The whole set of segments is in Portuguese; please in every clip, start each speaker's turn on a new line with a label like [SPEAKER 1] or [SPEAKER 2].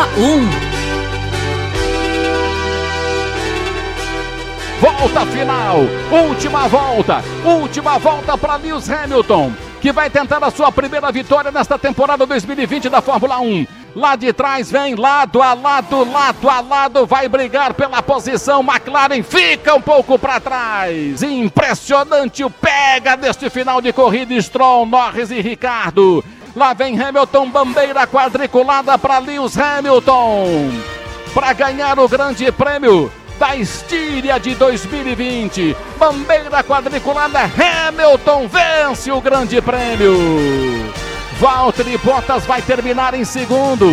[SPEAKER 1] Fórmula 1.
[SPEAKER 2] Volta final, última volta, última volta para Lewis Hamilton, que vai tentar a sua primeira vitória nesta temporada 2020 da Fórmula 1. Lá de trás vem lado a lado, lado a lado, vai brigar pela posição. McLaren fica um pouco para trás. Impressionante o pega deste final de corrida. Stroll, Norris e Ricardo. Lá vem Hamilton, bandeira quadriculada para Lewis Hamilton. Para ganhar o grande prêmio da Estíria de 2020. Bandeira quadriculada, Hamilton vence o grande prêmio. Valtteri Bottas vai terminar em segundo.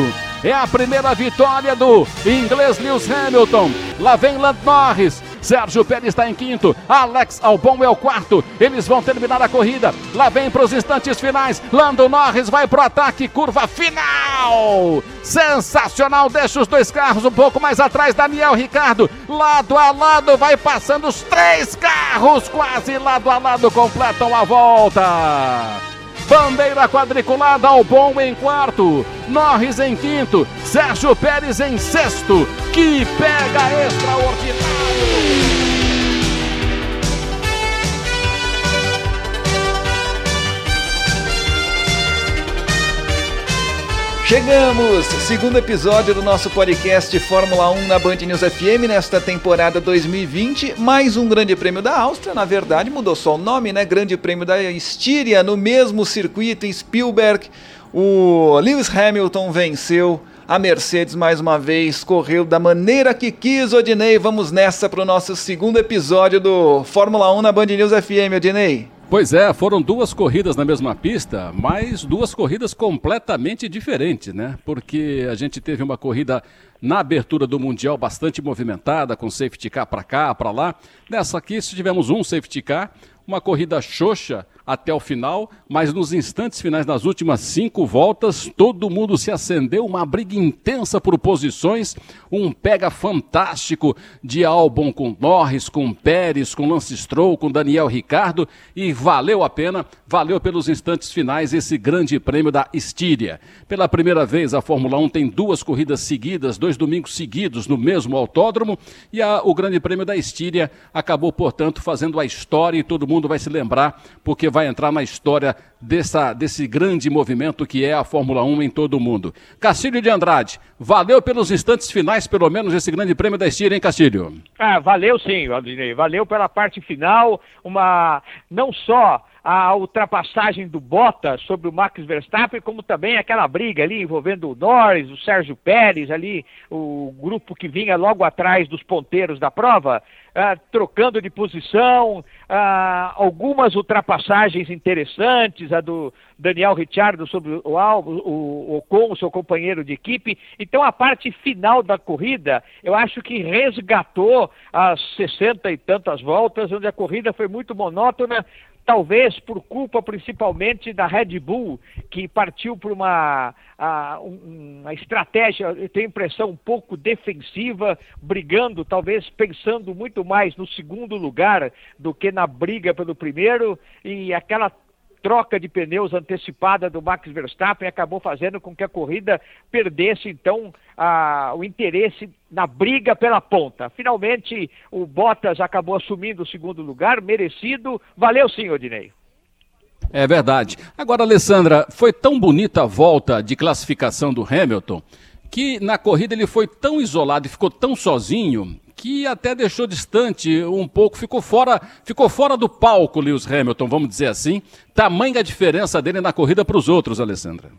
[SPEAKER 2] É a primeira vitória do inglês Lewis Hamilton. Lá vem Lando Norris. Sérgio Pérez está em quinto. Alex Albon é o quarto. Eles vão terminar a corrida. Lá vem para os instantes finais. Lando Norris vai para o ataque. Curva final. Sensacional. Deixa os dois carros um pouco mais atrás. Daniel Ricardo. Lado a lado. Vai passando os três carros. Quase lado a lado. Completam a volta. Bandeira quadriculada ao bom em quarto. Norris em quinto. Sérgio Pérez em sexto. Que pega extraordinário.
[SPEAKER 3] Chegamos! Segundo episódio do nosso podcast Fórmula 1 na Band News FM nesta temporada 2020. Mais um Grande Prêmio da Áustria. Na verdade, mudou só o nome, né? Grande Prêmio da Estíria, no mesmo circuito em Spielberg. O Lewis Hamilton venceu. A Mercedes mais uma vez correu da maneira que quis, Odinei. Vamos nessa para o nosso segundo episódio do Fórmula 1 na Band News FM, Odinei.
[SPEAKER 2] Pois é, foram duas corridas na mesma pista, mas duas corridas completamente diferentes, né? Porque a gente teve uma corrida na abertura do Mundial bastante movimentada, com safety car para cá, para lá. Nessa aqui tivemos um safety car, uma corrida xoxa até o final, mas nos instantes finais das últimas cinco voltas, todo mundo se acendeu, uma briga intensa por posições, um pega fantástico de Albon com Norris, com Pérez, com Lance Stroll, com Daniel Ricardo e valeu a pena, valeu pelos instantes finais esse grande prêmio da Estíria. Pela primeira vez a Fórmula 1 tem duas corridas seguidas, dois domingos seguidos no mesmo autódromo e a, o grande prêmio da Estíria acabou, portanto, fazendo a história e todo mundo vai se lembrar porque vai entrar na história dessa, desse grande movimento que é a Fórmula 1 em todo o mundo. Castilho de Andrade, valeu pelos instantes finais, pelo menos, esse grande prêmio da Estíria, hein, Castilho?
[SPEAKER 4] Ah, valeu sim, Aldinei. Valeu pela parte final, uma não só a ultrapassagem do Bottas sobre o Max Verstappen, como também aquela briga ali envolvendo o Norris, o Sérgio Pérez, ali, o grupo que vinha logo atrás dos ponteiros da prova, ah, trocando de posição, ah, algumas ultrapassagens interessantes, a do Daniel Ricciardo sobre o Alvo, o Ocon, seu companheiro de equipe. Então a parte final da corrida, eu acho que resgatou as 60 e tantas voltas, onde a corrida foi muito monótona, talvez por culpa principalmente da Red Bull, que partiu por uma, uma estratégia, eu tenho a impressão, um pouco defensiva, brigando, talvez pensando muito mais no segundo lugar do que na briga pelo primeiro, e aquela troca de pneus antecipada do Max Verstappen acabou fazendo com que a corrida perdesse então a, o interesse na briga pela ponta. Finalmente o Bottas acabou assumindo o segundo lugar, merecido. Valeu sim, Odinei.
[SPEAKER 2] É verdade. Agora, Alessandra, foi tão bonita a volta de classificação do Hamilton que na corrida ele foi tão isolado e ficou tão sozinho que até deixou distante um pouco, ficou fora, ficou fora do palco Lewis Hamilton, vamos dizer assim. Tamanha a diferença dele na corrida para os outros, Alessandra.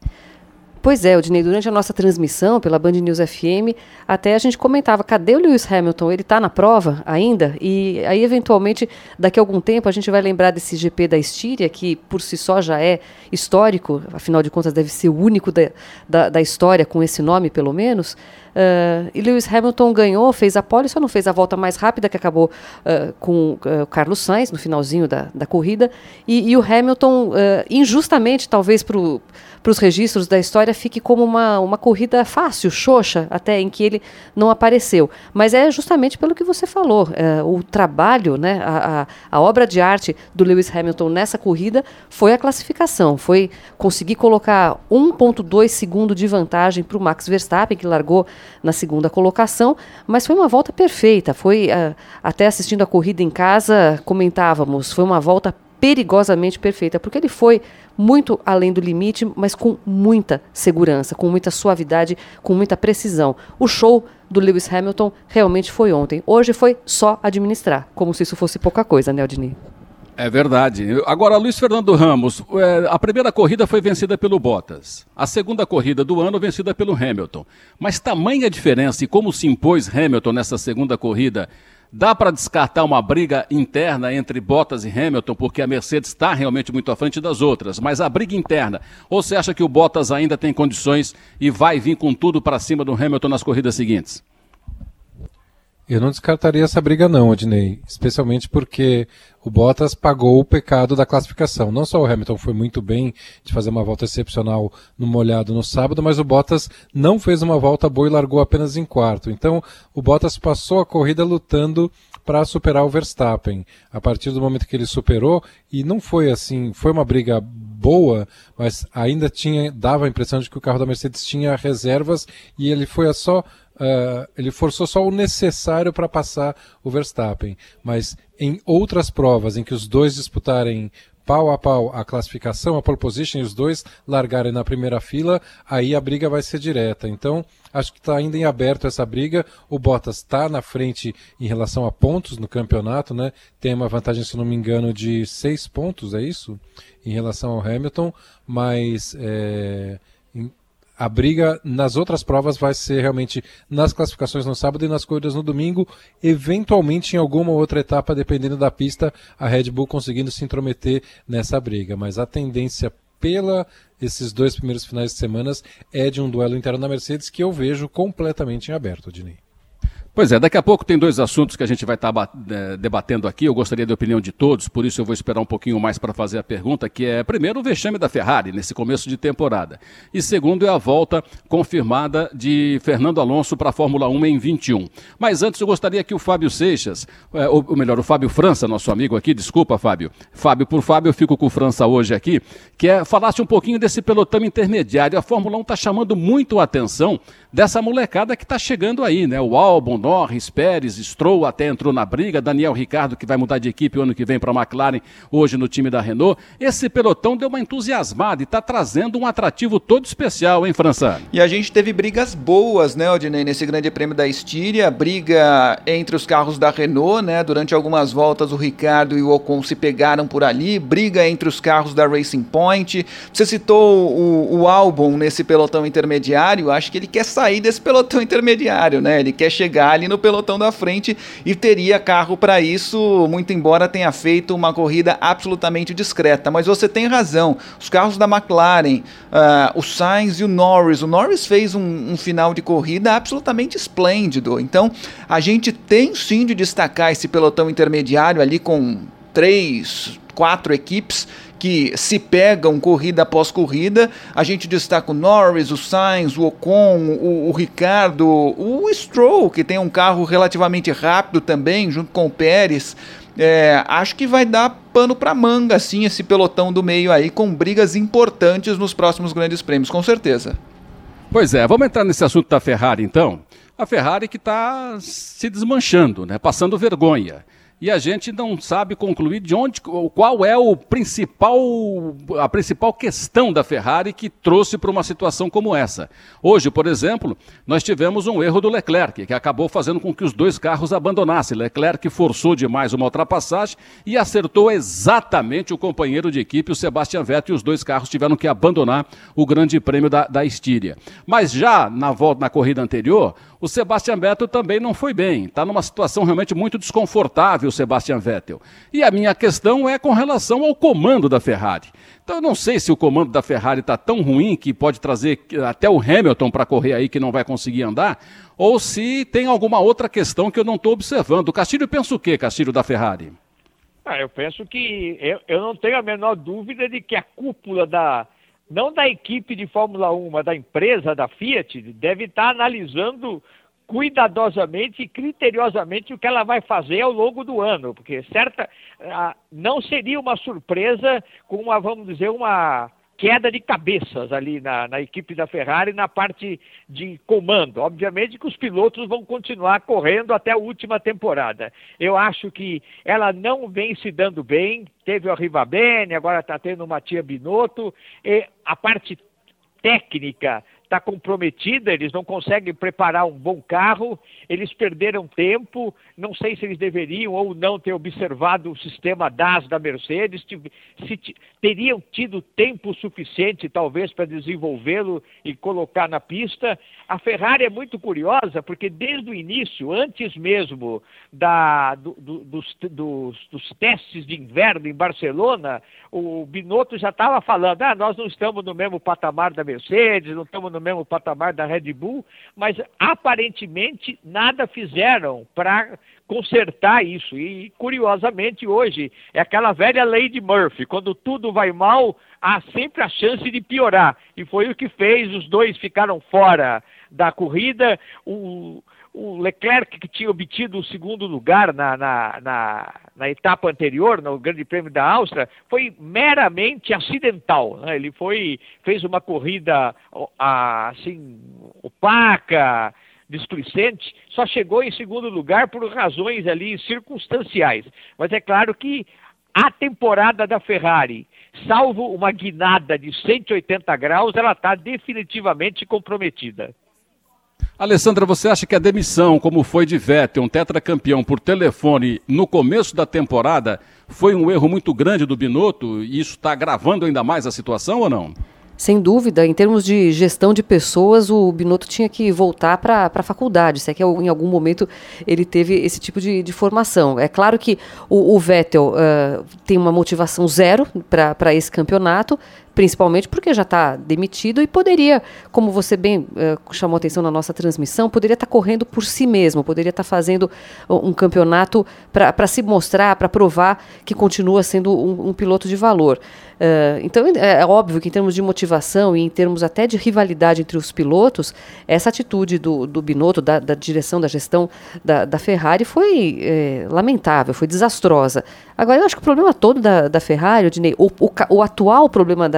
[SPEAKER 5] Pois é, Odinei, durante a nossa transmissão pela Band News FM, até a gente comentava, cadê o Lewis Hamilton? Ele está na prova ainda? E aí, eventualmente, daqui a algum tempo, a gente vai lembrar desse GP da Estíria, que por si só já é histórico, afinal de contas deve ser o único da, da, da história com esse nome, pelo menos. Uh, e Lewis Hamilton ganhou, fez a pole, só não fez a volta mais rápida, que acabou uh, com uh, Carlos Sainz no finalzinho da, da corrida. E, e o Hamilton, injustamente, talvez para os registros da história fique como uma, uma corrida fácil, xoxa, até em que ele não apareceu. Mas é justamente pelo que você falou. É, o trabalho, né, a, a, a, obra de arte do Lewis Hamilton nessa corrida foi a classificação. Foi conseguir colocar 1,2 segundo de vantagem para o Max Verstappen, que largou na segunda colocação. Mas foi uma volta perfeita. Foi uh, até assistindo a corrida em casa, comentávamos, foi uma volta perigosamente perfeita, porque ele foi muito além do limite, mas com muita segurança, com muita suavidade, com muita precisão. O show do Lewis Hamilton realmente foi ontem. Hoje foi só administrar, como se isso fosse pouca coisa, né, Aldini?
[SPEAKER 2] É verdade. Agora, Luiz Fernando Ramos, é, a primeira corrida foi vencida pelo Bottas. A segunda corrida do ano vencida pelo Hamilton. Mas tamanha diferença e como se impôs Hamilton nessa segunda corrida Dá para descartar uma briga interna entre Bottas e Hamilton, porque a Mercedes está realmente muito à frente das outras, mas a briga interna, ou você acha que o Bottas ainda tem condições e vai vir com tudo para cima do Hamilton nas corridas seguintes?
[SPEAKER 1] Eu não descartaria essa briga não, Odinei, especialmente porque o Bottas pagou o pecado da classificação. Não só o Hamilton foi muito bem de fazer uma volta excepcional no molhado no sábado, mas o Bottas não fez uma volta boa e largou apenas em quarto. Então, o Bottas passou a corrida lutando para superar o Verstappen. A partir do momento que ele superou, e não foi assim, foi uma briga boa, mas ainda tinha dava a impressão de que o carro da Mercedes tinha reservas e ele foi a só Uh, ele forçou só o necessário para passar o Verstappen. Mas em outras provas em que os dois disputarem pau a pau a classificação, a pole position, e os dois largarem na primeira fila, aí a briga vai ser direta. Então, acho que está ainda em aberto essa briga. O Bottas está na frente em relação a pontos no campeonato, né? Tem uma vantagem, se não me engano, de seis pontos, é isso? Em relação ao Hamilton, mas é, a briga nas outras provas vai ser realmente nas classificações no sábado e nas corridas no domingo, eventualmente em alguma outra etapa, dependendo da pista, a Red Bull conseguindo se intrometer nessa briga. Mas a tendência pela esses dois primeiros finais de semanas é de um duelo interno na Mercedes que eu vejo completamente em aberto, Dini.
[SPEAKER 2] Pois é, daqui a pouco tem dois assuntos que a gente vai estar tá é, debatendo aqui. Eu gostaria da opinião de todos, por isso eu vou esperar um pouquinho mais para fazer a pergunta, que é, primeiro, o vexame da Ferrari nesse começo de temporada. E segundo, é a volta confirmada de Fernando Alonso para a Fórmula 1 em 21. Mas antes, eu gostaria que o Fábio Seixas, ou, ou melhor, o Fábio França, nosso amigo aqui, desculpa, Fábio. Fábio por Fábio, eu fico com o França hoje aqui, que é falasse um pouquinho desse pelotão intermediário. A Fórmula 1 está chamando muito a atenção dessa molecada que está chegando aí, né? O Albon, Norris, Pérez, Stroll até entrou na briga, Daniel Ricardo que vai mudar de equipe o ano que vem para a McLaren, hoje no time da Renault. Esse pelotão deu uma entusiasmada e está trazendo um atrativo todo especial, hein, França?
[SPEAKER 3] E a gente teve brigas boas, né, Odinei, nesse grande prêmio da Estíria, briga entre os carros da Renault, né? Durante algumas voltas o Ricardo e o Ocon se pegaram por ali, briga entre os carros da Racing Point. Você citou o, o Albon nesse pelotão intermediário, acho que ele quer sair desse pelotão intermediário, né? Ele quer chegar ali no pelotão da frente e teria carro para isso, muito embora tenha feito uma corrida absolutamente discreta. Mas você tem razão, os carros da McLaren, uh, o Sainz e o Norris. O Norris fez um, um final de corrida absolutamente esplêndido. Então a gente tem sim de destacar esse pelotão intermediário ali com três, quatro equipes que se pegam corrida após corrida. A gente destaca o Norris, o Sainz, o Ocon, o, o Ricardo, o Stroll, que tem um carro relativamente rápido também, junto com o Pérez. É, acho que vai dar pano para manga, assim, esse pelotão do meio aí, com brigas importantes nos próximos grandes prêmios, com certeza.
[SPEAKER 2] Pois é, vamos entrar nesse assunto da Ferrari então. A Ferrari que está se desmanchando, né? passando vergonha e a gente não sabe concluir de onde, qual é o principal, a principal questão da Ferrari que trouxe para uma situação como essa. Hoje, por exemplo, nós tivemos um erro do Leclerc, que acabou fazendo com que os dois carros abandonassem. Leclerc forçou demais uma ultrapassagem e acertou exatamente o companheiro de equipe, o Sebastian Vettel, e os dois carros tiveram que abandonar o Grande Prêmio da, da Estíria. Mas já na volta na corrida anterior, o Sebastian Vettel também não foi bem. Está numa situação realmente muito desconfortável o Sebastian Vettel. E a minha questão é com relação ao comando da Ferrari. Então eu não sei se o comando da Ferrari está tão ruim que pode trazer até o Hamilton para correr aí que não vai conseguir andar, ou se tem alguma outra questão que eu não estou observando. Castilho pensa o quê, Castilho da Ferrari?
[SPEAKER 4] Ah, eu penso que eu, eu não tenho a menor dúvida de que a cúpula da, não da equipe de Fórmula 1, mas da empresa, da Fiat, deve estar analisando cuidadosamente e criteriosamente o que ela vai fazer ao longo do ano, porque certa ah, não seria uma surpresa com uma, vamos dizer, uma queda de cabeças ali na, na, equipe da Ferrari na parte de comando. Obviamente que os pilotos vão continuar correndo até a última temporada. Eu acho que ela não vem se dando bem. Teve o Arrivabene, agora está tendo o Matia Binotto. E a parte técnica está comprometida, eles não conseguem preparar um bom carro, eles perderam tempo, não sei se eles deveriam ou não ter observado o sistema DAS da Mercedes, se teriam tido tempo suficiente, talvez, para desenvolvê-lo e colocar na pista. A Ferrari é muito curiosa, porque desde o início, antes mesmo da, do, do, dos, dos, dos testes de inverno em Barcelona, o Binotto já estava falando: ah, nós não estamos no mesmo patamar da Mercedes, não estamos no no mesmo patamar da Red Bull, mas aparentemente nada fizeram para consertar isso. E curiosamente hoje é aquela velha lei de Murphy, quando tudo vai mal, há sempre a chance de piorar. E foi o que fez, os dois ficaram fora da corrida. O, o Leclerc, que tinha obtido o segundo lugar na, na, na, na, etapa anterior, no Grande Prêmio da Áustria, foi meramente acidental. Né? Ele foi, fez uma corrida assim, opaca, displicente, só chegou em segundo lugar por razões ali circunstanciais. Mas é claro que a temporada da Ferrari, salvo uma guinada de 180 graus, ela está definitivamente comprometida.
[SPEAKER 2] Alessandra, você acha que a demissão, como foi de Vettel, um tetracampeão por telefone no começo da temporada, foi um erro muito grande do Binotto e isso está agravando ainda mais a situação ou não?
[SPEAKER 5] Sem dúvida, em termos de gestão de pessoas, o Binotto tinha que voltar para a faculdade, se é que em algum momento ele teve esse tipo de, de formação. É claro que o, o Vettel uh, tem uma motivação zero para esse campeonato, principalmente porque já está demitido e poderia, como você bem uh, chamou atenção na nossa transmissão, poderia estar tá correndo por si mesmo, poderia estar tá fazendo um campeonato para se mostrar, para provar que continua sendo um, um piloto de valor. Uh, então é, é óbvio que em termos de motivação e em termos até de rivalidade entre os pilotos, essa atitude do, do Binotto, da, da direção, da gestão da, da Ferrari foi é, lamentável, foi desastrosa. Agora, eu acho que o problema todo da, da Ferrari, Odinei, o, o, o atual problema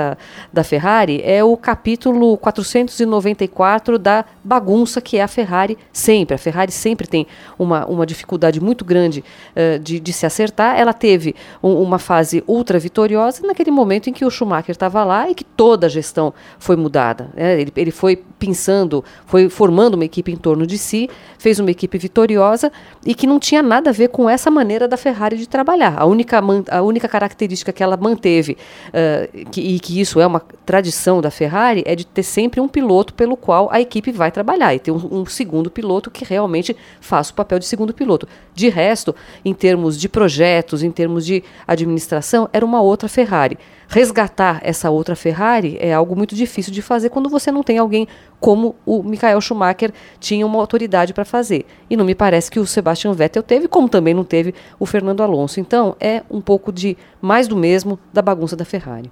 [SPEAKER 5] da, Ferrari é o capítulo 494 da bagunça que é a Ferrari sempre. A Ferrari sempre tem uma, uma dificuldade muito grande uh, de, de se acertar. Ela teve um, uma fase ultra vitoriosa naquele momento em que o Schumacher estava lá e que toda a gestão foi mudada. Né? Ele, ele foi pensando, foi formando uma equipe em torno de si, fez uma equipe vitoriosa e que não tinha nada a ver com essa maneira da Ferrari de trabalhar. A única, a única característica que ela manteve, uh, que, e que isso é uma tradição da Ferrari, é de ter sempre um piloto pelo qual a equipe vai trabalhar e ter um, um segundo piloto que realmente faça o papel de segundo piloto. De resto, em termos de projetos, em termos de administração, era uma outra Ferrari. Resgatar essa outra Ferrari é algo muito difícil de fazer quando você não tem alguém como o Michael Schumacher tinha uma autoridade para fazer. E não me parece que o Sebastian Vettel teve, como também não teve o Fernando Alonso. Então, é um pouco de mais do mesmo da bagunça da Ferrari.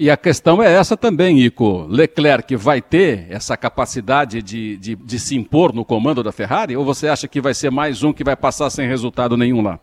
[SPEAKER 2] E a questão é essa também, Ico. Leclerc vai ter essa capacidade de, de, de, se impor no comando da Ferrari? Ou você acha que vai ser mais um que vai passar sem resultado nenhum lá?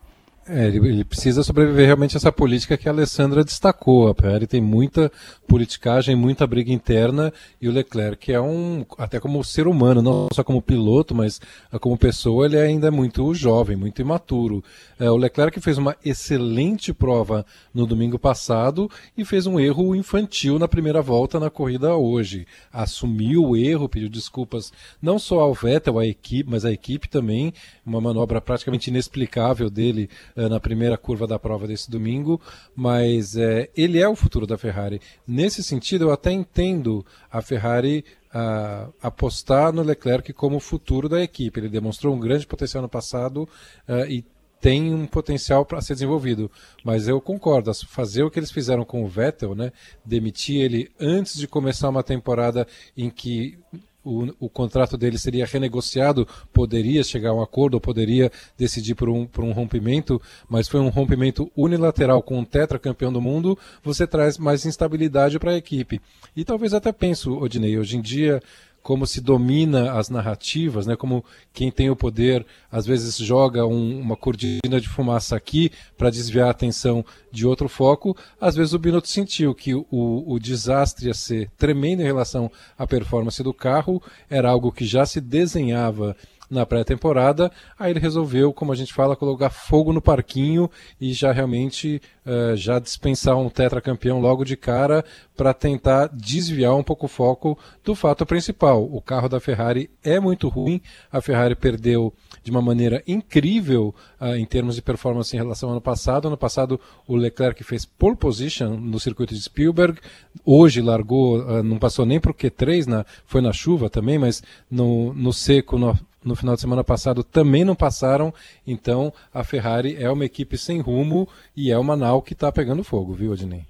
[SPEAKER 1] É, ele, ele, precisa sobreviver realmente a essa política que a Alessandra destacou. A Ferrari tem muita politicagem, muita briga interna e o Leclerc é um, até como ser humano, não só como piloto, mas como pessoa, ele ainda é muito jovem, muito imaturo. É, o Leclerc fez uma excelente prova no domingo passado e fez um erro infantil na primeira volta na corrida hoje. Assumiu o erro, pediu desculpas não só ao Vettel, à equipe, mas à equipe também. Uma manobra praticamente inexplicável dele na primeira curva da prova desse domingo, mas é, ele é o futuro da Ferrari. Nesse sentido, eu até entendo a Ferrari uh, apostar no Leclerc como futuro da equipe. Ele demonstrou um grande potencial no passado uh, e tem um potencial para ser desenvolvido. Mas eu concordo, fazer o que eles fizeram com o Vettel, né, demitir ele antes de começar uma temporada em que o, o contrato dele seria renegociado, poderia chegar a um acordo, ou poderia decidir por um, por um rompimento, mas foi um rompimento unilateral com um tetracampeão do mundo, você traz mais instabilidade para a equipe. E talvez até penso, Odinei, hoje em dia como se domina as narrativas, né? como quem tem o poder às vezes joga um, uma cortina de fumaça aqui para desviar a atenção de outro foco. Às vezes o Binotto sentiu que o, o desastre ia ser tremendo em relação à performance do carro, era algo que já se desenhava na pré-temporada, aí ele resolveu, como a gente fala, colocar fogo no parquinho e já realmente uh, já dispensar um tetracampeão logo de cara para tentar desviar um pouco o foco do fato principal. O carro da Ferrari é muito ruim, a Ferrari perdeu de uma maneira incrível uh, em termos de performance em relação ao ano passado. Ano passado o Leclerc fez pole position no circuito de Spielberg, hoje largou, uh, não passou nem para o Q3, na, foi na chuva também, mas no, no seco, no, no final de semana passado também não passaram, então a Ferrari é uma equipe sem rumo e é uma nau que está pegando fogo, viu, Odinei?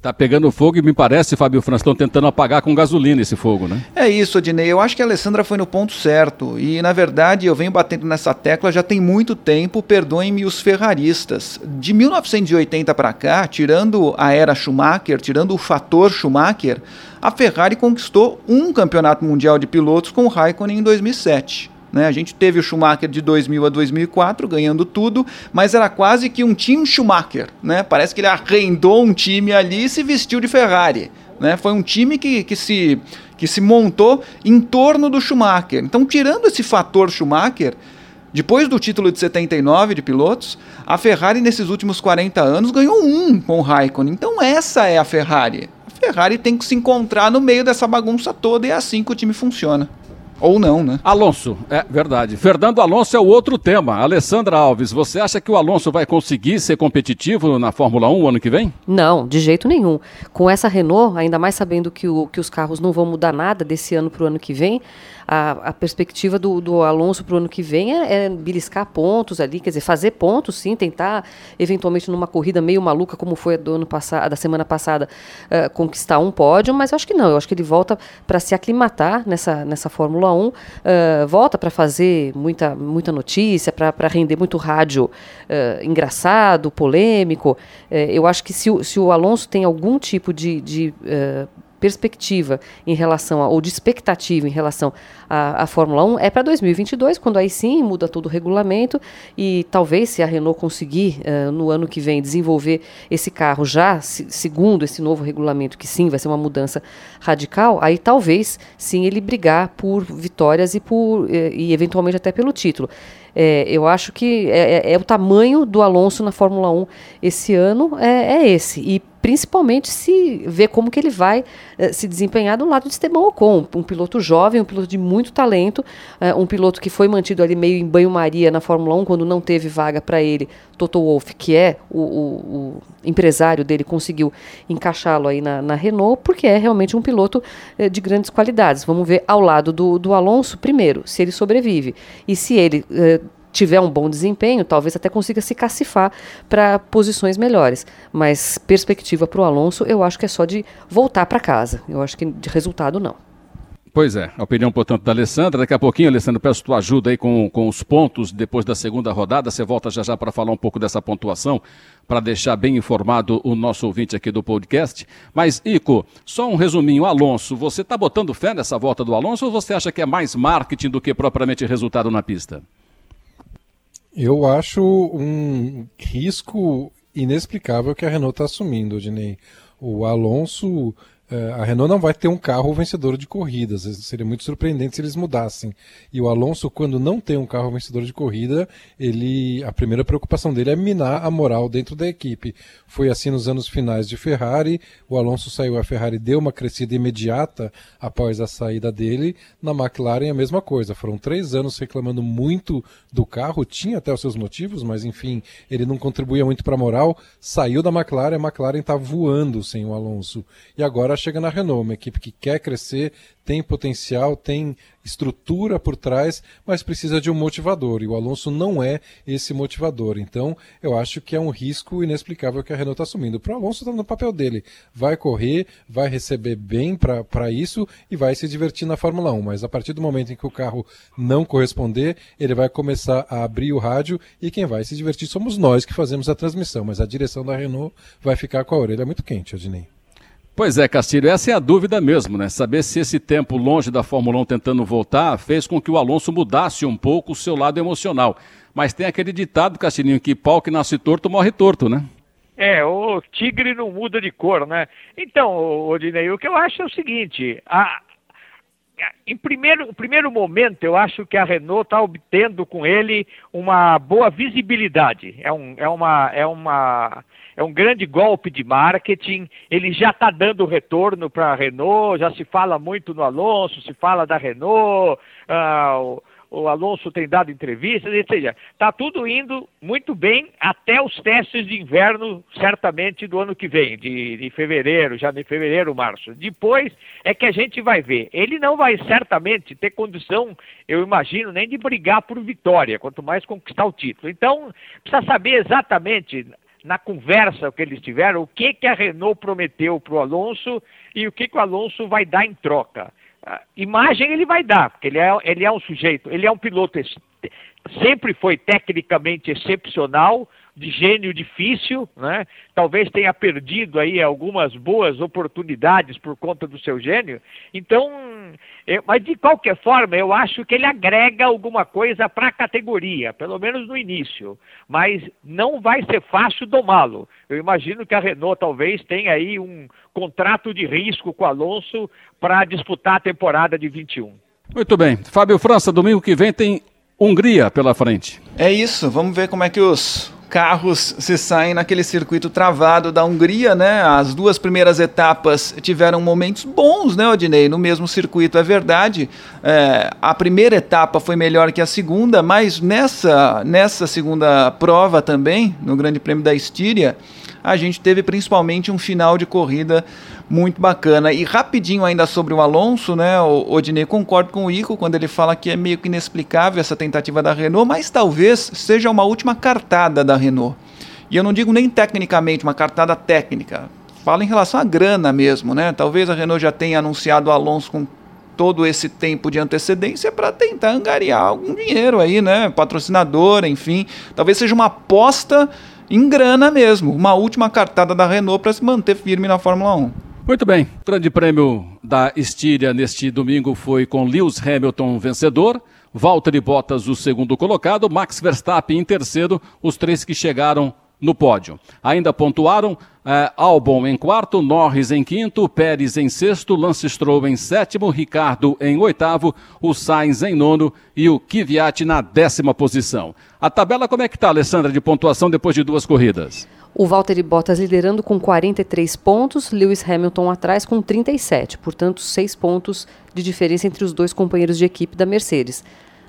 [SPEAKER 2] Tá pegando fogo e me parece, Fábio França, estão tentando apagar com gasolina esse fogo, né?
[SPEAKER 3] É isso, Odinei. Eu acho que a Alessandra foi no ponto certo. E, na verdade, eu venho batendo nessa tecla já tem muito tempo, perdoem-me os ferraristas. De 1980 para cá, tirando a era Schumacher, tirando o fator Schumacher, a Ferrari conquistou um campeonato mundial de pilotos com o Raikkonen em 2007. Né? A gente teve o Schumacher de 2000 a 2004 ganhando tudo, mas era quase que um time Schumacher. Né? Parece que ele arrendou um time ali e se vestiu de Ferrari. Né? Foi um time que, que, se, que se montou em torno do Schumacher. Então, tirando esse fator Schumacher, depois do título de 79 de pilotos, a Ferrari nesses últimos 40 anos ganhou um com o Raikkonen. Então, essa é a Ferrari. A Ferrari tem que se encontrar no meio dessa bagunça toda e é assim que o time funciona. Ou não, né?
[SPEAKER 2] Alonso, é verdade. Fernando Alonso é o outro tema. Alessandra Alves, você acha que o Alonso vai conseguir ser competitivo na Fórmula 1 ano que vem?
[SPEAKER 5] Não, de jeito nenhum. Com essa Renault, ainda mais sabendo que, o, que os carros não vão mudar nada desse ano para o ano que vem, a, a perspectiva do, do Alonso para o ano que vem é, é beliscar pontos ali, quer dizer, fazer pontos, sim, tentar eventualmente numa corrida meio maluca como foi a do ano passado, da semana passada, uh, conquistar um pódio, mas eu acho que não. Eu acho que ele volta para se aclimatar nessa, nessa Fórmula 1, uh, volta para fazer muita, muita notícia, para render muito rádio uh, engraçado, polêmico. eu acho que se o, se o Alonso tem algum tipo de, de perspectiva em relação a, ou de expectativa em relação à, Fórmula 1 é para 2022, quando aí sim muda todo o regulamento e talvez se a Renault conseguir uh, no ano que vem desenvolver esse carro já se, segundo esse novo regulamento, que sim vai ser uma mudança radical, aí talvez sim ele brigar por vitórias e por eh, e eventualmente até pelo título. É, eu acho que é, é, é, o tamanho do Alonso na Fórmula 1 esse ano é, é esse. E principalmente se ver como que ele vai eh, se desempenhar do lado de Esteban Ocon, um piloto jovem, um piloto de muito talento, eh, um piloto que foi mantido ali meio em banho-maria na Fórmula 1 quando não teve vaga para ele. Toto Wolff, que é o, o, o empresário dele, conseguiu encaixá-lo aí na, na, Renault, porque é realmente um piloto eh, de grandes qualidades. Vamos ver ao lado do, do Alonso, primeiro, se ele sobrevive. E se ele tiver um bom desempenho, talvez até consiga se cacifar para posições melhores. Mas perspectiva para o Alonso, eu acho que é só de voltar para casa. Eu acho que de resultado não.
[SPEAKER 2] Pois é, a opinião, portanto, da Alessandra. Daqui a pouquinho, Alessandra, peço tua ajuda aí com, com os pontos depois da segunda rodada. Você volta já já para falar um pouco dessa pontuação, para deixar bem informado o nosso ouvinte aqui do podcast. Mas, Ico, só um resuminho. Alonso, você está botando fé nessa volta do Alonso ou você acha que é mais marketing do que propriamente resultado na pista?
[SPEAKER 1] Eu acho um risco inexplicável que a Renault está assumindo, Odinei. O Alonso a Renault não vai ter um carro vencedor de corridas. Seria muito surpreendente se eles mudassem. E o Alonso, quando não tem um carro vencedor de corrida, ele a primeira preocupação dele é minar a moral dentro da equipe. Foi assim nos anos finais de Ferrari. O Alonso saiu, a Ferrari deu uma crescida imediata após a saída dele. Na McLaren a mesma coisa. Foram três anos reclamando muito do carro. Tinha até os seus motivos, mas enfim, ele não contribuía muito para a moral. Saiu da McLaren, a McLaren está voando sem o Alonso. E agora chega na Renault, uma equipe que quer crescer, tem potencial, tem estrutura por trás, mas precisa de um motivador. E o Alonso não é esse motivador. Então, eu acho que é um risco inexplicável que a Renault está assumindo. Para o Alonso está no papel dele. Vai correr, vai receber bem para isso e vai se divertir na Fórmula 1. Mas a partir do momento em que o carro não corresponder, ele vai começar a abrir o rádio e quem vai se divertir somos nós que fazemos a transmissão. Mas a direção da Renault vai ficar com a orelha muito quente, Adnei.
[SPEAKER 2] Pois é, Castilho, essa é a dúvida mesmo, né? Saber se esse tempo longe da Fórmula 1 tentando voltar fez com que o Alonso mudasse um pouco o seu lado emocional. Mas tem aquele ditado, Castilhinho, que pau que nasce torto morre torto, né?
[SPEAKER 4] É, o tigre não muda de cor, né? Então, Odinei, o que eu acho é o seguinte, a, em primeiro, primeiro momento, eu acho que a Renault está obtendo com ele uma boa visibilidade. É, um, é, uma, é uma é um grande golpe de marketing, ele já está dando retorno para a Renault, já se fala muito no Alonso, se fala da Renault, ah, o, o, Alonso tem dado entrevistas, etc. Está tudo indo muito bem até os testes de inverno, certamente do ano que vem, de, de fevereiro, já de fevereiro, março. Depois é que a gente vai ver. Ele não vai certamente ter condição, eu imagino, nem de brigar por vitória, quanto mais conquistar o título. Então, precisa saber exatamente na conversa que eles tiveram, o que, que a Renault prometeu para o Alonso e o que, que o Alonso vai dar em troca. Imagem ele vai dar, porque ele é, ele é um sujeito, ele é um piloto, sempre foi tecnicamente excepcional, de gênio difícil, né? Talvez tenha perdido aí algumas boas oportunidades por conta do seu gênio. Então, eu, mas de qualquer forma, eu acho que ele agrega alguma coisa para a categoria, pelo menos no início. Mas não vai ser fácil domá-lo. Eu imagino que a Renault talvez tenha aí um contrato de risco com o Alonso para disputar a temporada de 21.
[SPEAKER 2] Muito bem. Fábio França, domingo que vem tem Hungria pela frente.
[SPEAKER 3] É isso, vamos ver como é que os carros se saem naquele circuito travado da Hungria, né? As duas primeiras etapas tiveram momentos bons, né, Odinei? No mesmo circuito, é verdade. É, a primeira etapa foi melhor que a segunda, mas nessa, nessa segunda prova também, no Grande Prêmio da Estíria, a gente teve principalmente um final de corrida muito bacana. E rapidinho ainda sobre o Alonso, né? O Odinei concordo com o Ico quando ele fala que é meio que inexplicável essa tentativa da Renault, mas talvez seja uma última cartada da Renault. E eu não digo nem tecnicamente, uma cartada técnica. Fala em relação à grana mesmo, né? Talvez a Renault já tenha anunciado o Alonso com todo esse tempo de antecedência para tentar angariar algum dinheiro aí, né? Patrocinador, enfim. Talvez seja uma aposta em grana mesmo, uma última cartada da Renault para se manter firme na Fórmula 1.
[SPEAKER 2] Muito bem, o grande prêmio da Estíria neste domingo foi com Lewis Hamilton vencedor, Valtteri Bottas o segundo colocado, Max Verstappen em terceiro, os três que chegaram no pódio. Ainda pontuaram eh, Albon em quarto, Norris em quinto, Pérez em sexto, Lance Stroll em sétimo, Ricardo em oitavo, o Sainz em nono e o Kvyat na décima posição. A tabela como é que está, Alessandra, de pontuação depois de duas corridas?
[SPEAKER 5] O Valtteri Bottas liderando com 43 pontos, Lewis Hamilton atrás com 37, portanto, seis pontos de diferença entre os dois companheiros de equipe da Mercedes.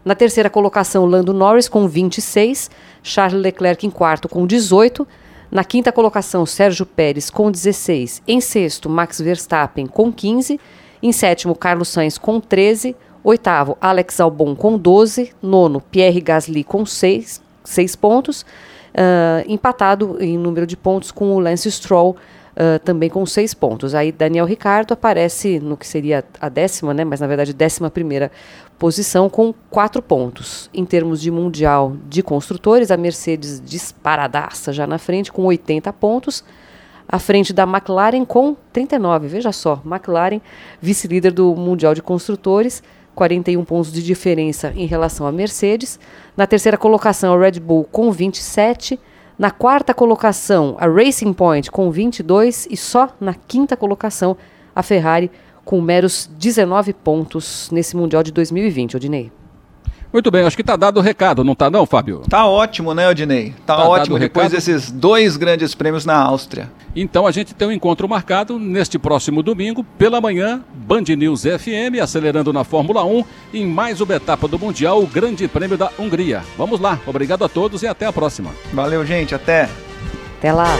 [SPEAKER 5] Na terceira colocação, Lando Norris com 26, Charles Leclerc em quarto com 18. Na quinta colocação, Sérgio Pérez com 16. Em sexto, Max Verstappen com 15. Em sétimo, Carlos Sainz com 13. Oitavo, Alex Albon com 12. Nono, Pierre Gasly com 6, 6 pontos uh, empatado em número de pontos com o Lance Stroll, uh, também com seis pontos. Aí Daniel Ricardo aparece no que seria a décima, né, mas na verdade décima primeira posição com quatro pontos. Em termos de mundial de construtores, a Mercedes disparadaça já na frente com 80 pontos à frente da McLaren com 39. Veja só, McLaren, vice-líder do Mundial de Construtores, 41 pontos de diferença em relação à Mercedes. Na terceira colocação, a Red Bull com 27. Na quarta colocação, a Racing Point com 22. E só na quinta colocação, a Ferrari com meros 19 pontos nesse Mundial de 2020, Odinei.
[SPEAKER 2] Muito bem, acho que está dado o recado, não está não, Fábio?
[SPEAKER 3] Tá ótimo, né, Odinei? Tá, tá ótimo depois desses dois grandes prêmios na Áustria.
[SPEAKER 2] Então a gente tem um encontro marcado neste próximo domingo, pela manhã, Band News FM, acelerando na Fórmula 1, em mais uma etapa do Mundial, o Grande Prêmio da Hungria. Vamos lá, obrigado a todos e até a próxima.
[SPEAKER 3] Valeu, gente, até.
[SPEAKER 5] Até lá.